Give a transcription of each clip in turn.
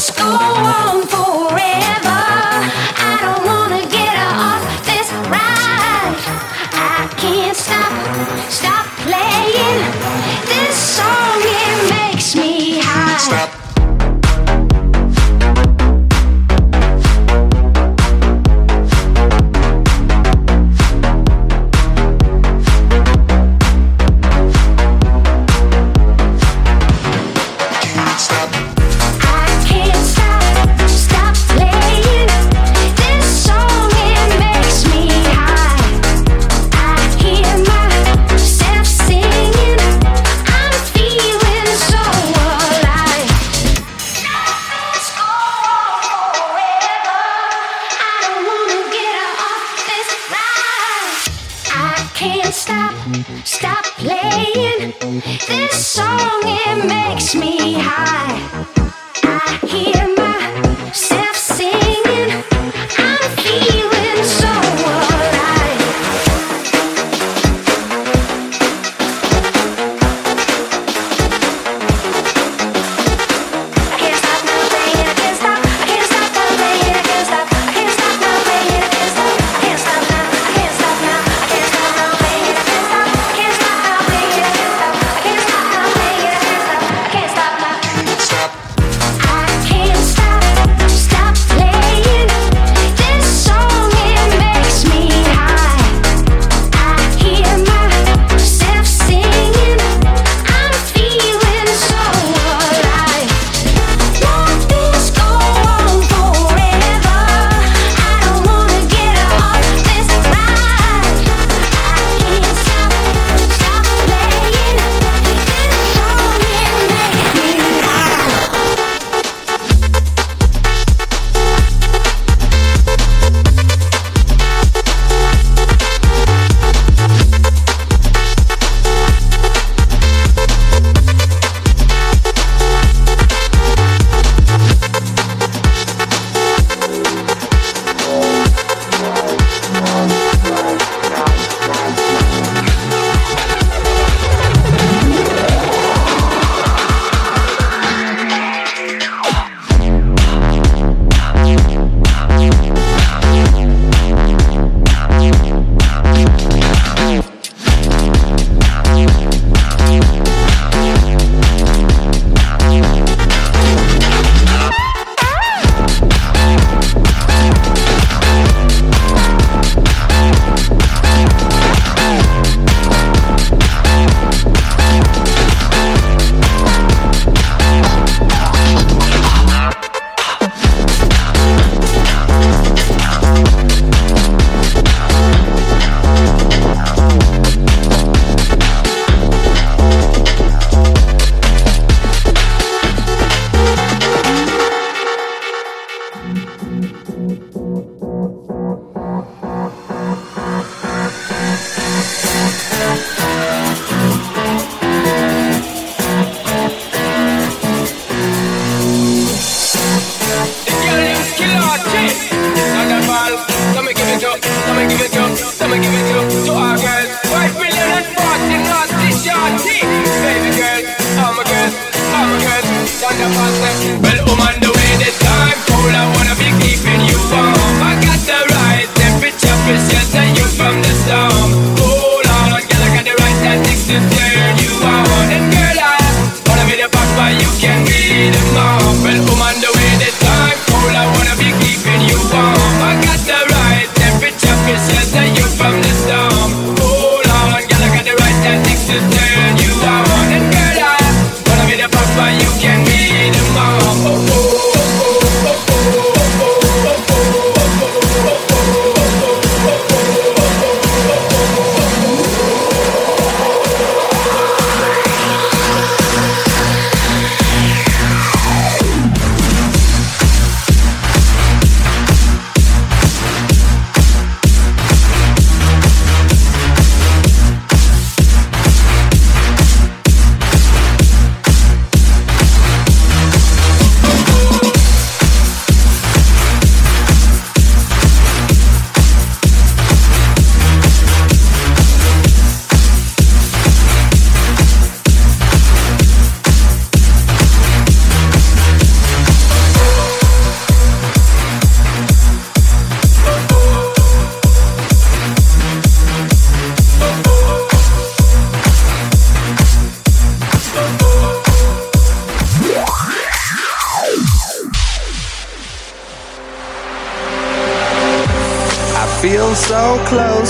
just go on playing this song, it makes me high. I hear.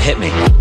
hit me.